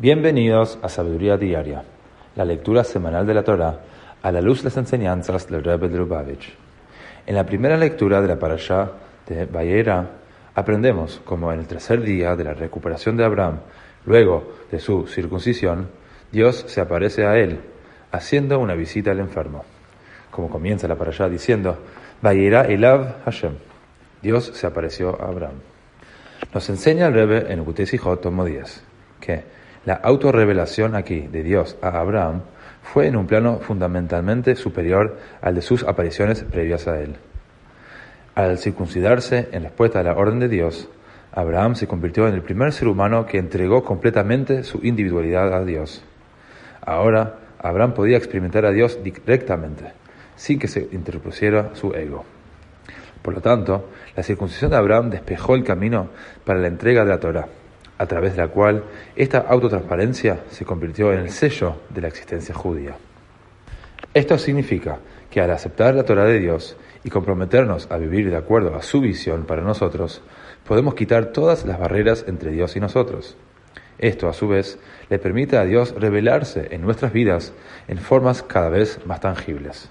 Bienvenidos a Sabiduría Diaria, la lectura semanal de la Torah a la luz de las enseñanzas del Rebbe de Lubavitch. En la primera lectura de la parashá de Bayera aprendemos como en el tercer día de la recuperación de Abraham, luego de su circuncisión, Dios se aparece a él, haciendo una visita al enfermo. Como comienza la parashá diciendo, Bayera Elav Hashem, Dios se apareció a Abraham. Nos enseña el Rebbe en Ukutesijot tomo 10 que la autorrevelación aquí de Dios a Abraham fue en un plano fundamentalmente superior al de sus apariciones previas a él. Al circuncidarse en respuesta a la orden de Dios, Abraham se convirtió en el primer ser humano que entregó completamente su individualidad a Dios. Ahora, Abraham podía experimentar a Dios directamente, sin que se interpusiera su ego. Por lo tanto, la circuncisión de Abraham despejó el camino para la entrega de la Torah a través de la cual esta autotransparencia se convirtió en el sello de la existencia judía. Esto significa que al aceptar la Torah de Dios y comprometernos a vivir de acuerdo a su visión para nosotros, podemos quitar todas las barreras entre Dios y nosotros. Esto, a su vez, le permite a Dios revelarse en nuestras vidas en formas cada vez más tangibles.